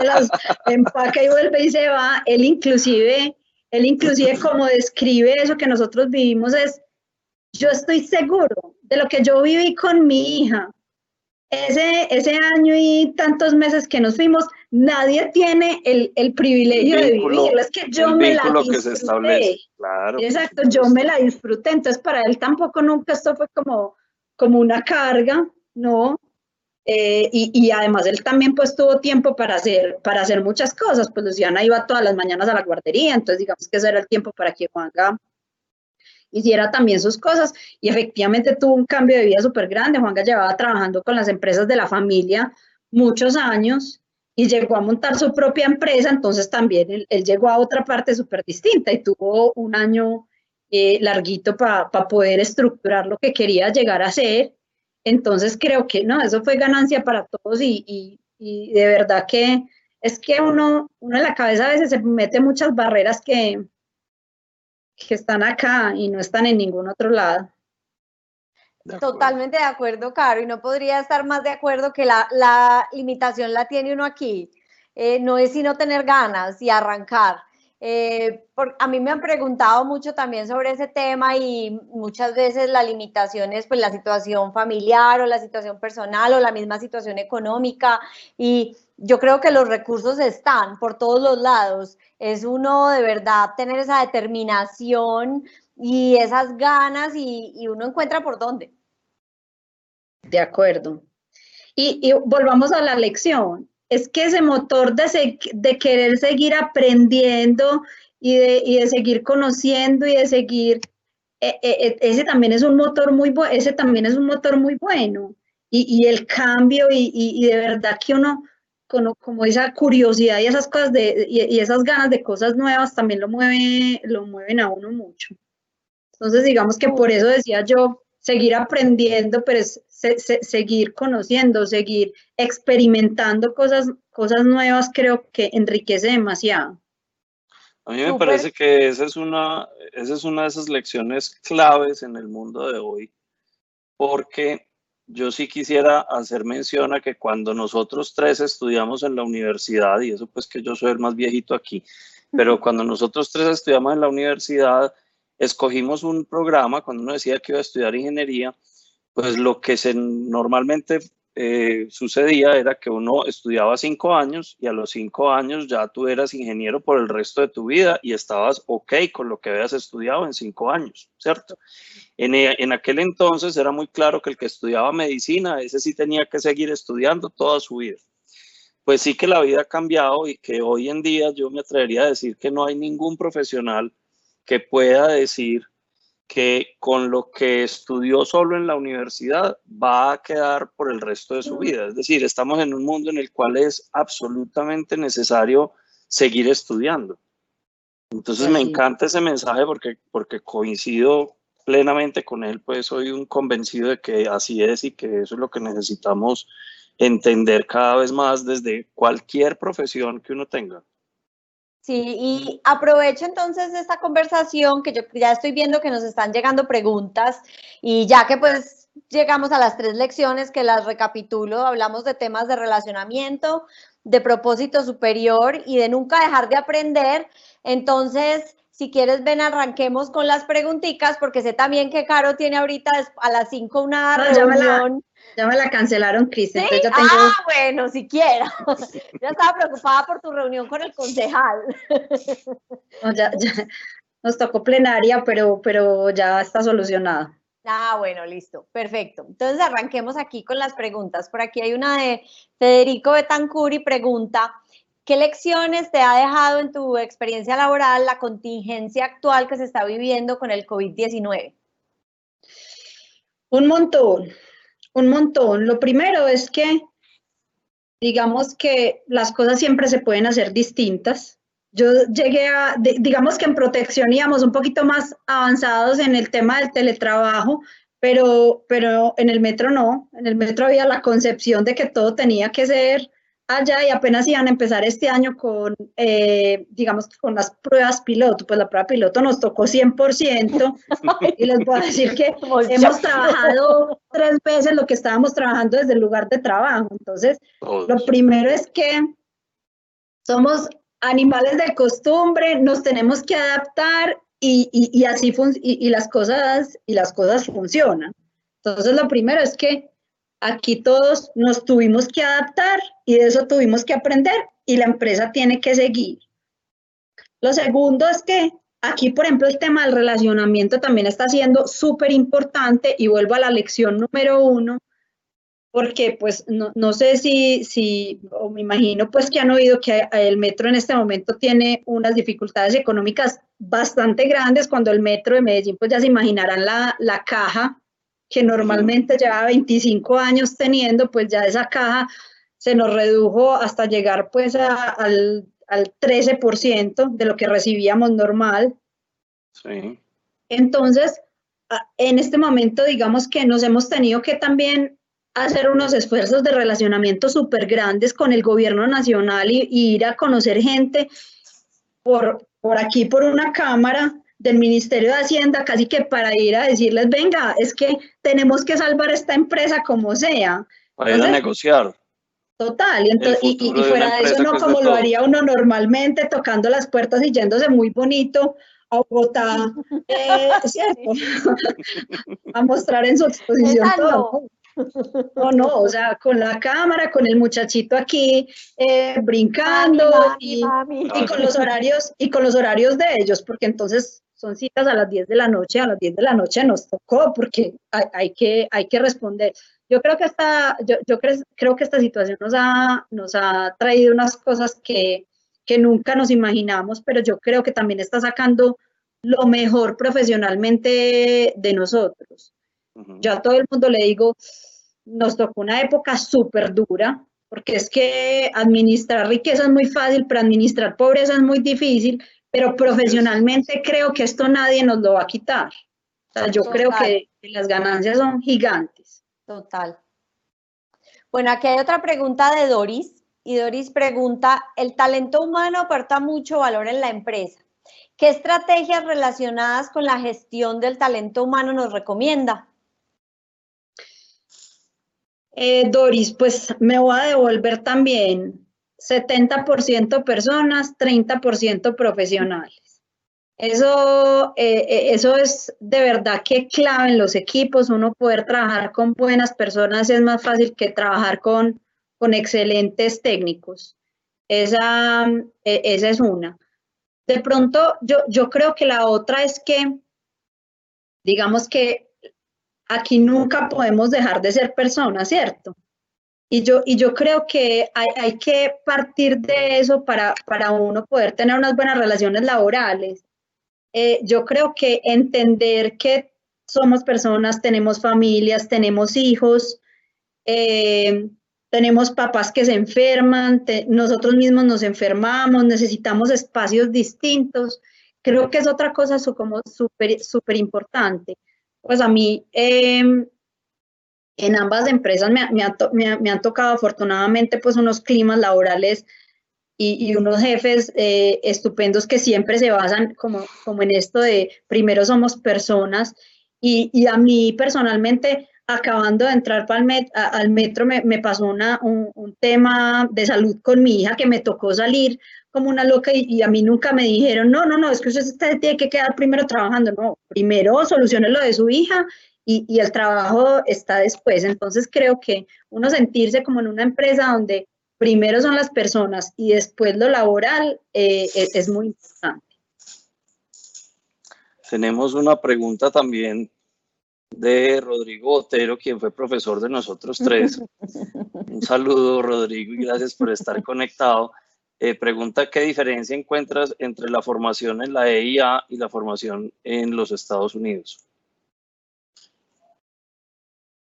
las empaca y vuelve y se va. Él inclusive, él inclusive como describe eso que nosotros vivimos es, yo estoy seguro de lo que yo viví con mi hija, ese, ese año y tantos meses que nos fuimos, nadie tiene el, el privilegio de vivirlo. Es que yo me la disfruté. Claro, Exacto, yo me la disfruté. Entonces, para él tampoco nunca esto fue como, como una carga, ¿no? Eh, y, y, además él también pues tuvo tiempo para hacer, para hacer muchas cosas, pues Luciana iba todas las mañanas a la guardería, entonces digamos que ese era el tiempo para que Juanga hiciera también sus cosas y efectivamente tuvo un cambio de vida súper grande. Juanga llevaba trabajando con las empresas de la familia muchos años y llegó a montar su propia empresa, entonces también él, llegó a otra parte súper distinta y tuvo un año eh, larguito para poder estructurar lo que quería llegar a ser. Entonces creo que no, eso fue ganancia para todos y, y, y de verdad que es que uno, uno en la cabeza a veces se mete muchas barreras que, que están acá y no están en ningún otro lado. Totalmente de acuerdo, Caro, y no podría estar más de acuerdo que la, limitación la tiene uno aquí. Eh, no es sino tener ganas y arrancar. Eh, a mí me han preguntado mucho también sobre ese tema y muchas veces la limitación es pues la situación familiar o la situación personal o la misma situación económica y yo creo que los recursos están por todos los lados. Es uno de verdad tener esa determinación y esas ganas y, uno encuentra por dónde. De acuerdo. Y, volvamos a la lección. Es que ese motor de, de querer seguir aprendiendo y de, y de, seguir conociendo y de seguir, e, e, e, ese también es un motor muy ese también es un motor muy bueno y, el cambio y, de verdad que uno, como, como, esa curiosidad y esas cosas de, y, esas ganas de cosas nuevas también lo, mueve, lo mueven a uno mucho. Entonces, digamos que por eso decía yo, seguir aprendiendo, pero es seguir conociendo, seguir experimentando cosas, cosas nuevas, creo que enriquece demasiado. A mí me parece que esa es, una, esa es una de esas lecciones claves en el mundo de hoy, porque yo sí quisiera hacer mención a que cuando nosotros tres estudiamos en la universidad, y eso pues que yo soy el más viejito aquí, pero cuando nosotros tres estudiamos en la universidad, escogimos un programa, cuando uno decía que iba a estudiar ingeniería, pues lo que se normalmente eh, sucedía era que uno estudiaba cinco años y a los cinco años ya tú eras ingeniero por el resto de tu vida y estabas ok con lo que habías estudiado en cinco años, ¿cierto? En, e, en aquel entonces era muy claro que el que estudiaba medicina, ese sí tenía que seguir estudiando toda su vida. Pues sí que la vida ha cambiado y que hoy en día yo me atrevería a decir que no hay ningún profesional que pueda decir que con lo que estudió solo en la universidad va a quedar por el resto de su vida. Es decir, estamos en un mundo en el cual es absolutamente necesario seguir estudiando. Entonces me encanta ese mensaje porque, porque coincido plenamente con él, pues soy un convencido de que así es y que eso es lo que necesitamos entender cada vez más desde cualquier profesión que uno tenga. Sí, y aprovecho entonces esta conversación que yo ya estoy viendo que nos están llegando preguntas y ya que pues llegamos a las tres lecciones que las recapitulo, hablamos de temas de relacionamiento, de propósito superior y de nunca dejar de aprender. Entonces, si quieres, ven, arranquemos con las preguntitas, porque sé también que Caro tiene ahorita a las 5 una reunión. Ya me la, cancelaron, Cris. ¿Sí? Ah, bueno, siquiera. ya estaba preocupada por tu reunión con el concejal. ya, nos tocó plenaria, pero, pero ya está solucionada. Ah, bueno, listo, perfecto. Entonces arranquemos aquí con las preguntas. Por aquí hay una de Federico Betancuri, pregunta, ¿Qué lecciones te ha dejado en tu experiencia laboral la contingencia actual que se está viviendo con el COVID-19? Un montón, un montón. Lo primero es que, digamos que las cosas siempre se pueden hacer distintas. Yo llegué a, digamos que en protección íbamos un poquito más avanzados en el tema del teletrabajo, pero, pero en el metro no. En el metro había la concepción de que todo tenía que ser allá y apenas iban a empezar este año con, eh, digamos, con las pruebas piloto. Pues la prueba piloto nos tocó 100% y les voy a decir que hemos trabajado tres veces lo que estábamos trabajando desde el lugar de trabajo. Entonces, lo primero es que somos animales de costumbre, nos tenemos que adaptar y, y, y así y, y las cosas y las cosas funcionan. Entonces, lo primero es que Aquí todos nos tuvimos que adaptar y de eso tuvimos que aprender y la empresa tiene que seguir. Lo segundo es que aquí, por ejemplo, el tema del relacionamiento también está siendo súper importante y vuelvo a la lección número uno, porque pues no, sé si, si, o me imagino pues que han oído que el metro en este momento tiene unas dificultades económicas bastante grandes, cuando el metro de Medellín pues ya se imaginarán la, la caja que normalmente lleva 25 años teniendo, pues ya esa caja se nos redujo hasta llegar pues al, al 13% de lo que recibíamos normal. Sí. Entonces, en este momento, digamos que nos hemos tenido que también hacer unos esfuerzos de relacionamiento súper grandes con el gobierno nacional y, y, ir a conocer gente por, por aquí, por una cámara, del Ministerio de Hacienda casi que para ir a decirles, venga, es que tenemos que salvar esta empresa como sea. Para ir a negociar. Total, y, y, fuera de eso no como lo haría uno normalmente, tocando las puertas y yéndose muy bonito a Bogotá, eh, ¿cierto? a mostrar en su exposición todo. No, no, o sea, con la cámara, con el muchachito aquí eh, brincando y, y, con los horarios y con los horarios de ellos, porque entonces son citas a las 10 de la noche, a las 10 de la noche nos tocó porque hay, que, hay que responder. Yo creo que esta, yo, yo creo, que esta situación nos ha, nos ha traído unas cosas que, que nunca nos imaginamos, pero yo creo que también está sacando lo mejor profesionalmente de nosotros. Yo a todo el mundo le digo, nos tocó una época súper dura, porque es que administrar riqueza es muy fácil, pero administrar pobreza es muy difícil, pero profesionalmente creo que esto nadie nos lo va a quitar. O sea, yo creo que las ganancias son gigantes. Total. Bueno, aquí hay otra pregunta de Doris. Y Doris pregunta, el talento humano aporta mucho valor en la empresa. ¿Qué estrategias relacionadas con la gestión del talento humano nos recomienda? Eh, Doris, pues me voy a devolver también 70% personas, 30% profesionales. Eso, eh, eh, eso es de verdad que clave en los equipos, uno poder trabajar con buenas personas es más fácil que trabajar con, con excelentes técnicos. Esa, esa es una. De pronto, yo, yo creo que la otra es que, digamos que aquí nunca podemos dejar de ser personas, ¿cierto? Y yo, y yo creo que hay, que partir de eso para, para, uno poder tener unas buenas relaciones laborales. Eh, yo creo que entender que somos personas, tenemos familias, tenemos hijos, eh, tenemos papás que se enferman, nosotros mismos nos enfermamos, necesitamos espacios distintos. Creo que es otra cosa súper súper importante pues a mí em, en ambas empresas me, me, han tocado afortunadamente pues unos climas laborales y, unos jefes eh, estupendos que siempre se basan como, como en esto de primero somos personas. Y, y a mí personalmente acabando de entrar para el al metro me, me pasó una, un, un, tema de salud con mi hija que me tocó salir como una loca y, a mí nunca me dijeron, no, no, no, es que usted tiene que quedar primero trabajando, no, primero solucione lo de su hija y, y, el trabajo está después. Entonces creo que uno sentirse como en una empresa donde primero son las personas y después lo laboral eh, es, es muy importante. Tenemos una pregunta también de Rodrigo Otero, quien fue profesor de nosotros tres. Un saludo, Rodrigo, y gracias por estar conectado. Eh, pregunta, ¿qué diferencia encuentras entre la formación en la EIA y la formación en los Estados Unidos?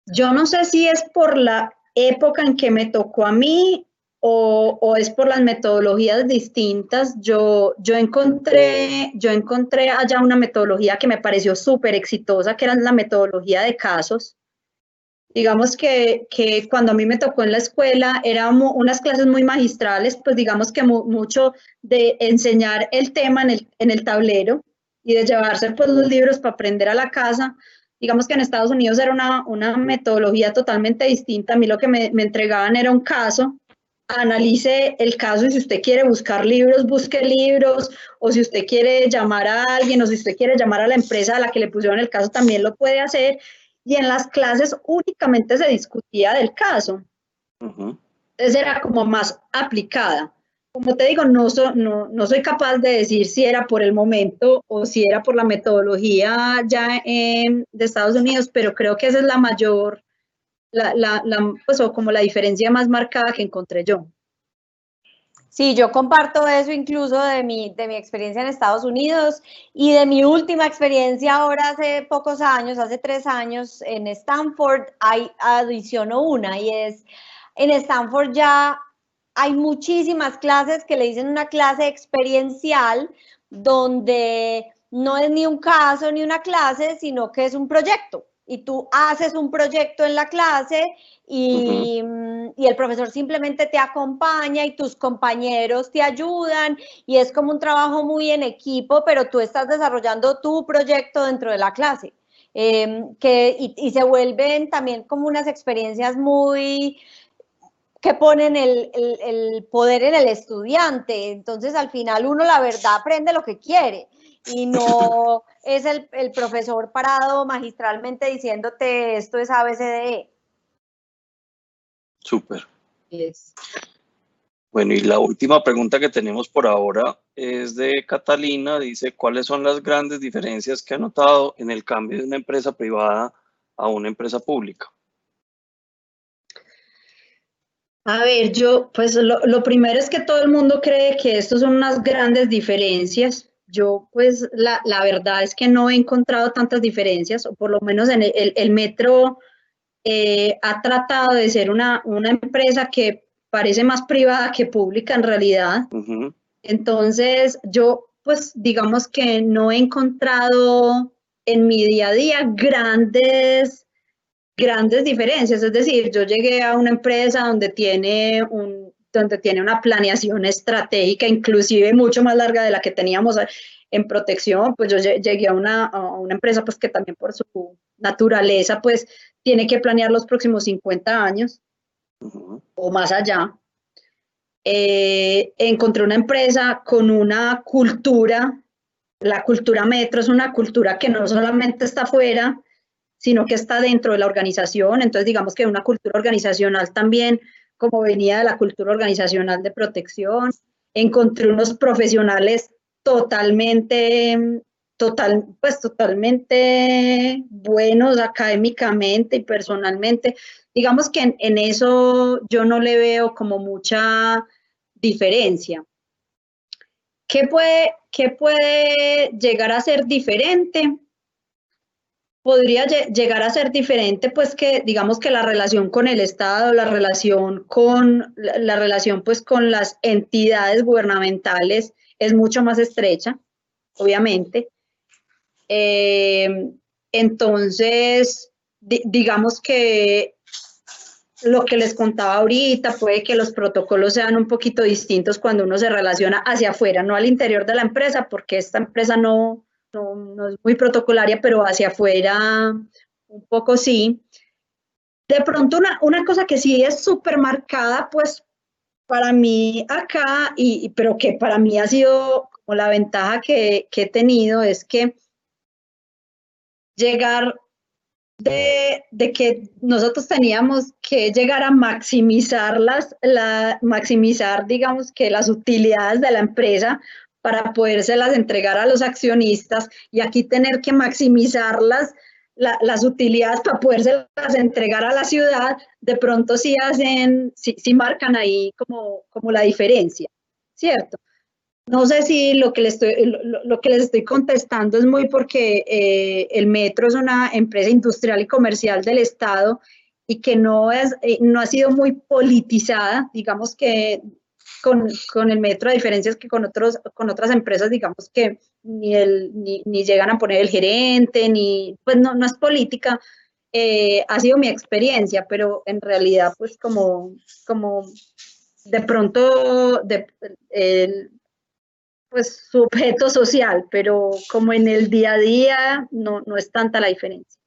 Yo no sé si es por la época en que me tocó a mí o, es por las metodologías distintas. Yo, yo, encontré, yo encontré allá una metodología que me pareció súper exitosa, que era la metodología de casos. Digamos que, que, cuando a mí me tocó en la escuela eran unas clases muy magistrales, pues digamos que mucho de enseñar el tema en el, en el tablero y de llevarse pues los libros para aprender a la casa. Digamos que en Estados Unidos era una, una metodología totalmente distinta. A mí lo que me, me entregaban era un caso, analice el caso y si usted quiere buscar libros, busque libros, o si usted quiere llamar a alguien, o si usted quiere llamar a la empresa a la que le pusieron el caso, también lo puede hacer y en las clases únicamente se discutía del caso. Entonces era como más aplicada. Como te digo, no, no, soy capaz de decir si era por el momento o si era por la metodología ya de Estados Unidos, pero creo que esa es la mayor, la, la, pues, como la diferencia más marcada que encontré yo. Sí, yo comparto eso incluso de mi, de mi experiencia en Estados Unidos y de mi última experiencia ahora hace pocos años, hace tres años en Stanford, hay adiciono una y es, en Stanford ya hay muchísimas clases que le dicen una clase experiencial donde no es ni un caso ni una clase, sino que es un proyecto y tú haces un proyecto en la clase y, y, el profesor simplemente te acompaña y tus compañeros te ayudan y es como un trabajo muy en equipo, pero tú estás desarrollando tu proyecto dentro de la clase. Em, que, y, y, se vuelven también como unas experiencias muy que ponen el, el, el poder en el estudiante. Entonces al final uno la verdad aprende lo que quiere y no es el, el, profesor parado magistralmente diciéndote esto es ABCDE. Súper. Bueno, y la última pregunta que tenemos por ahora es de Catalina. Dice, ¿cuáles son las grandes diferencias que ha notado en el cambio de una empresa privada a una empresa pública? A ver, yo, pues lo, lo primero es que todo el mundo cree que estas son unas grandes diferencias, yo, pues, la, la, verdad es que no he encontrado tantas diferencias, o por lo menos en el, el, metro, eh, ha tratado de ser una, una, empresa que parece más privada que pública en realidad. Entonces, yo, pues, digamos que no he encontrado en mi día a día grandes, grandes diferencias. Es decir, yo llegué a una empresa donde tiene un, donde tiene una planeación estratégica, inclusive mucho más larga de la que teníamos en protección, pues yo llegué a una, a una empresa pues que también por su naturaleza pues tiene que planear los próximos 50 años o más allá. Eh, encontré una empresa con una cultura, la cultura metro es una cultura que no solamente está afuera, sino que está dentro de la organización, entonces digamos que una cultura organizacional también como venía de la cultura organizacional de protección. Encontré unos profesionales totalmente, total, pues totalmente buenos académicamente y personalmente. Digamos que en, en eso yo no le veo como mucha diferencia. ¿Qué puede, ¿Qué puede llegar a ser diferente? Podría llegar a ser diferente, pues que digamos que la relación con el Estado, la relación con la, relación pues con las entidades gubernamentales es mucho más estrecha, obviamente. Eh, entonces, digamos que lo que les contaba ahorita puede que los protocolos sean un poquito distintos cuando uno se relaciona hacia afuera, no al interior de la empresa, porque esta empresa no, no, es muy protocolaria, pero hacia afuera un poco sí. De pronto una, una cosa que sí es súper marcada, pues para mí acá, y, pero que para mí ha sido como la ventaja que, que he tenido, es que llegar de, de, que nosotros teníamos que llegar a maximizar las, la, maximizar, digamos que las utilidades de la empresa para podérselas entregar a los accionistas y aquí tener que maximizar las, las utilidades para podérselas entregar a la ciudad, de pronto sí hacen, sí, marcan ahí como, como la diferencia, ¿cierto? No sé si lo que, les estoy, lo, que les estoy contestando es muy porque eh, el metro es una empresa industrial y comercial del Estado y que no, es, eh, no ha sido muy politizada, digamos que con, con, el metro, a diferencias que con, otros, con otras empresas, digamos que ni, el, ni, ni llegan a poner el gerente, ni, pues no, no es política, eh, ha sido mi experiencia, pero en realidad, pues como, como de pronto, el, pues sujeto social, pero como en el día a día no, no es tanta la diferencia.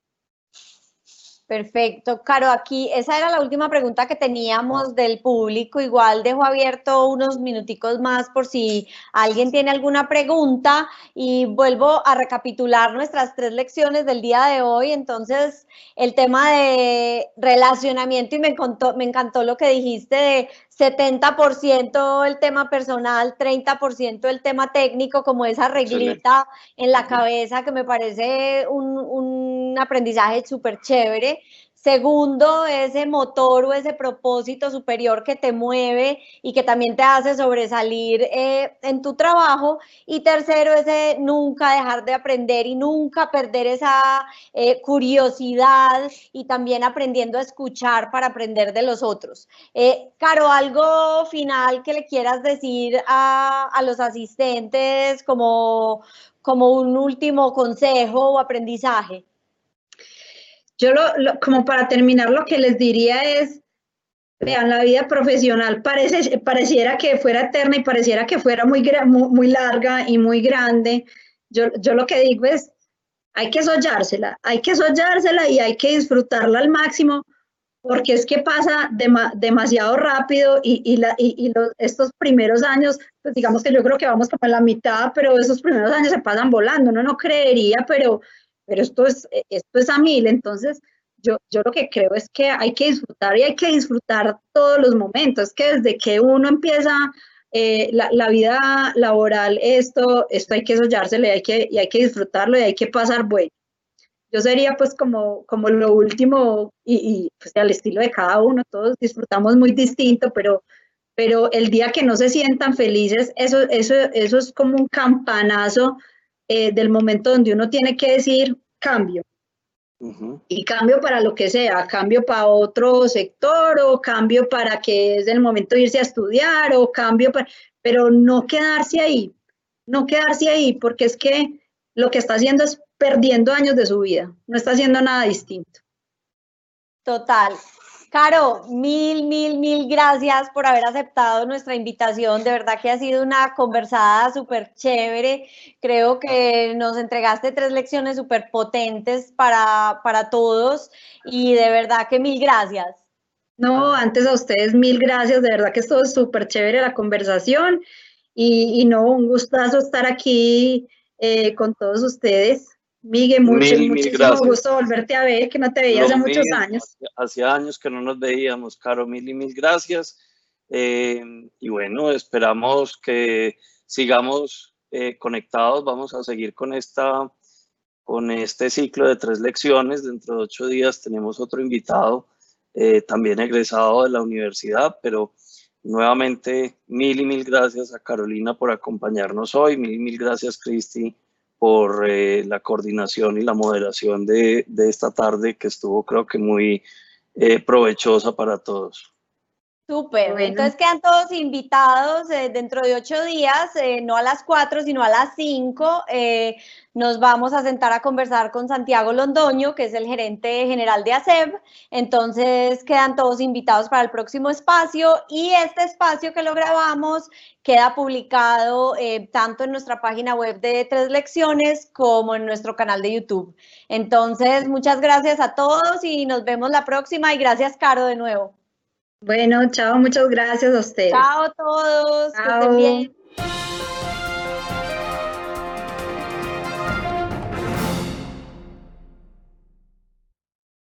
Perfecto. Caro, aquí esa era la última pregunta que teníamos del público. Igual dejo abierto unos minuticos más por si alguien tiene alguna pregunta y vuelvo a recapitular nuestras tres lecciones del día de hoy. Entonces, el tema de relacionamiento y me encantó, me encantó lo que dijiste de 70% el tema personal, 30% el tema técnico, como esa reglita en la cabeza que me parece un, un aprendizaje súper chévere. Segundo, ese motor o ese propósito superior que te mueve y que también te hace sobresalir eh, en tu trabajo. Y tercero, ese nunca dejar de aprender y nunca perder esa eh, curiosidad y también aprendiendo a escuchar para aprender de los otros. Eh, Caro, algo final que le quieras decir a, a los asistentes como, como un último consejo o aprendizaje. Yo, lo, como para terminar, lo que les diría es, vean, la vida profesional parece, pareciera que fuera eterna y pareciera que fuera muy, muy, larga y muy grande. Yo, yo lo que digo es, hay que sollársela, hay que sollársela y hay que disfrutarla al máximo, porque es que pasa demasiado rápido y, y, la, y, estos primeros años, pues digamos que yo creo que vamos como a la mitad, pero esos primeros años se pasan volando, uno no creería, pero pero esto es, eh, esto es a mil, entonces yo, yo lo que creo es que hay que disfrutar y hay que disfrutar todos los momentos, que desde que uno empieza eh, la, la, vida laboral, esto, esto hay que sollárselo y hay que, y hay que disfrutarlo y hay que pasar bueno. Yo sería pues como, como lo último y, y pues al estilo de cada uno, todos disfrutamos muy distinto, pero, pero el día que no se sientan felices, eso, eso, eso es como un campanazo eh, del momento donde uno tiene que decir cambio. Y cambio para lo que sea, cambio para otro sector o cambio para que es el momento de irse a estudiar o cambio para, pero no quedarse ahí, no quedarse ahí, porque es que lo que está haciendo es perdiendo años de su vida, no está haciendo nada distinto. Total. Caro, mil, mil, mil gracias por haber aceptado nuestra invitación. De verdad que ha sido una conversada súper chévere. Creo que nos entregaste tres lecciones súper potentes para, para todos y de verdad que mil gracias. No, antes a ustedes mil gracias. De verdad que estuvo súper chévere la conversación y, no, un gustazo estar aquí eh, con todos ustedes. Miguel, mucho, muchísimo gusto volverte a ver, que no te veía hace muchos años. Hacía años que no nos veíamos, Caro, mil y mil gracias. Eh, y bueno, esperamos que sigamos eh, conectados, vamos a seguir con, esta, con este ciclo de tres lecciones. Dentro de ocho días tenemos otro invitado, eh, también egresado de la universidad, pero nuevamente mil y mil gracias a Carolina por acompañarnos hoy, mil y mil gracias, Cristi por eh, la coordinación y la moderación de, de, esta tarde que estuvo creo que muy eh, provechosa para todos. Súper, entonces quedan todos invitados eh, dentro de ocho días, eh, no a las cuatro, sino a las cinco. Eh, nos vamos a sentar a conversar con Santiago Londoño, que es el gerente general de ASEB. Entonces quedan todos invitados para el próximo espacio y este espacio que lo grabamos queda publicado tanto en nuestra página web de Tres Lecciones como en nuestro canal de YouTube. Entonces, muchas gracias a todos y nos vemos la próxima y gracias, Caro, de nuevo. Bueno, chao, muchas gracias a ustedes. Chao a todos. Chao. Que estén bien.